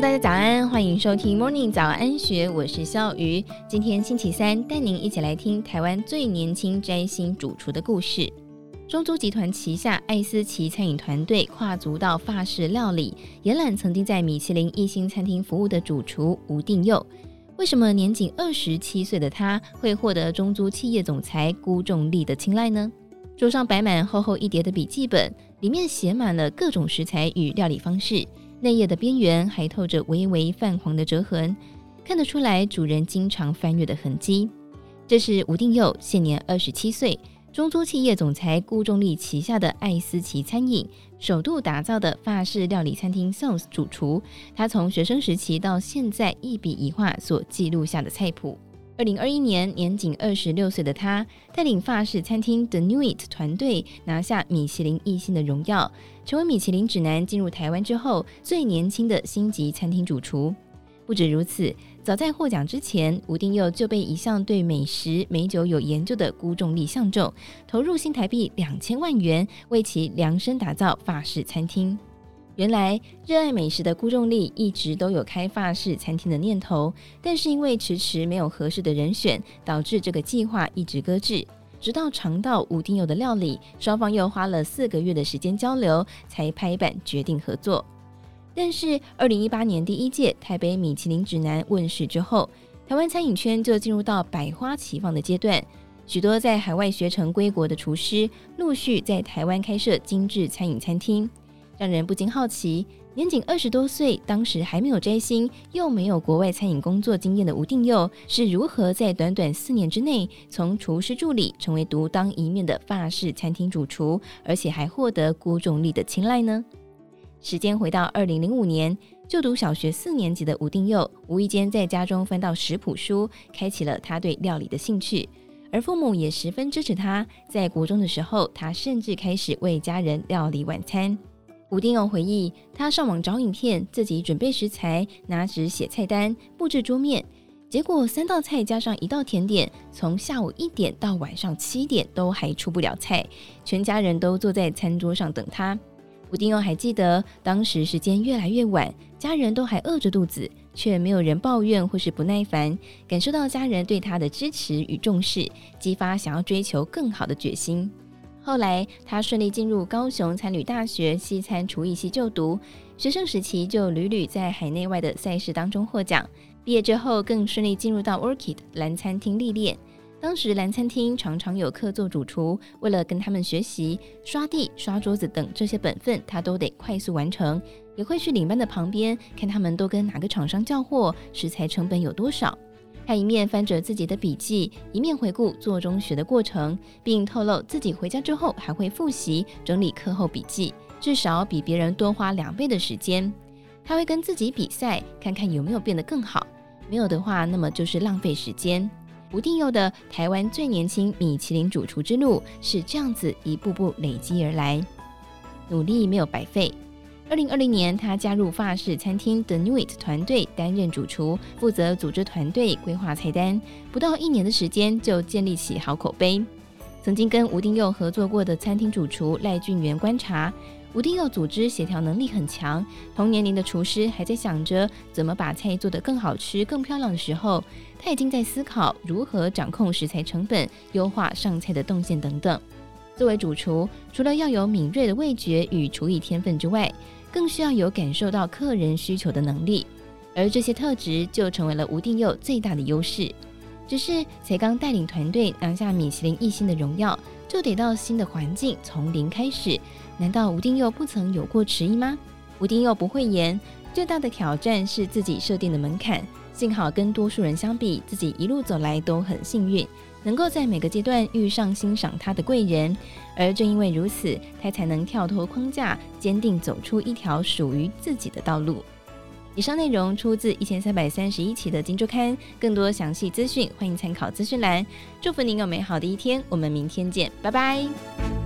大家早安，欢迎收听 Morning 早安学，我是笑鱼。今天星期三，带您一起来听台湾最年轻摘星主厨的故事。中租集团旗下爱思奇餐饮团队跨足到法式料理，延揽曾经在米其林一星餐厅服务的主厨吴定佑。为什么年仅二十七岁的他会获得中租企业总裁辜仲立的青睐呢？桌上摆满厚厚一叠的笔记本，里面写满了各种食材与料理方式。内页的边缘还透着微微泛黄的折痕，看得出来主人经常翻阅的痕迹。这是吴定佑，现年二十七岁，中租企业总裁辜仲立旗下的爱思奇餐饮首度打造的法式料理餐厅 Sauce 主厨。他从学生时期到现在一笔一画所记录下的菜谱。二零二一年，年仅二十六岁的他，带领法式餐厅 The Newit 团队拿下米其林一星的荣耀，成为米其林指南进入台湾之后最年轻的星级餐厅主厨。不止如此，早在获奖之前，吴定佑就被一向对美食美酒有研究的辜仲立相中，投入新台币两千万元，为其量身打造法式餐厅。原来热爱美食的辜仲立一直都有开法式餐厅的念头，但是因为迟迟没有合适的人选，导致这个计划一直搁置。直到尝到吴定祐的料理，双方又花了四个月的时间交流，才拍板决定合作。但是，二零一八年第一届台北米其林指南问世之后，台湾餐饮圈就进入到百花齐放的阶段，许多在海外学成归国的厨师陆续在台湾开设精致餐饮餐厅。让人不禁好奇，年仅二十多岁，当时还没有摘星，又没有国外餐饮工作经验的吴定佑，是如何在短短四年之内，从厨师助理成为独当一面的法式餐厅主厨，而且还获得郭仲立的青睐呢？时间回到二零零五年，就读小学四年级的吴定佑，无意间在家中翻到食谱书，开启了他对料理的兴趣，而父母也十分支持他。在国中的时候，他甚至开始为家人料理晚餐。吴定祐回忆，他上网找影片，自己准备食材，拿纸写菜单，布置桌面。结果三道菜加上一道甜点，从下午一点到晚上七点都还出不了菜，全家人都坐在餐桌上等他。吴定祐还记得，当时时间越来越晚，家人都还饿着肚子，却没有人抱怨或是不耐烦，感受到家人对他的支持与重视，激发想要追求更好的决心。后来，他顺利进入高雄餐旅大学西餐厨艺系就读。学生时期就屡屡在海内外的赛事当中获奖。毕业之后，更顺利进入到 Orchid 蓝餐厅历练。当时蓝餐厅常常有客座主厨，为了跟他们学习刷地、刷桌子等这些本分，他都得快速完成。也会去领班的旁边看他们都跟哪个厂商交货，食材成本有多少。他一面翻着自己的笔记，一面回顾做中学的过程，并透露自己回家之后还会复习整理课后笔记，至少比别人多花两倍的时间。他会跟自己比赛，看看有没有变得更好。没有的话，那么就是浪费时间。吴定祐的台湾最年轻米其林主厨之路是这样子一步步累积而来，努力没有白费。二零二零年，他加入法式餐厅 The Nuit 团队担任主厨，负责组织团队、规划菜单。不到一年的时间，就建立起好口碑。曾经跟吴定佑合作过的餐厅主厨赖俊元观察，吴定佑组织协调能力很强。同年龄的厨师还在想着怎么把菜做得更好吃、更漂亮的时候，他已经在思考如何掌控食材成本、优化上菜的动线等等。作为主厨，除了要有敏锐的味觉与厨艺天分之外，更需要有感受到客人需求的能力，而这些特质就成为了吴定佑最大的优势。只是才刚带领团队拿下米其林一星的荣耀，就得到新的环境，从零开始。难道吴定佑不曾有过迟疑吗？吴定佑不讳言，最大的挑战是自己设定的门槛。幸好跟多数人相比，自己一路走来都很幸运。能够在每个阶段遇上欣赏他的贵人，而正因为如此，他才能跳脱框架，坚定走出一条属于自己的道路。以上内容出自一千三百三十一期的《金周刊》，更多详细资讯欢迎参考资讯栏。祝福您有美好的一天，我们明天见，拜拜。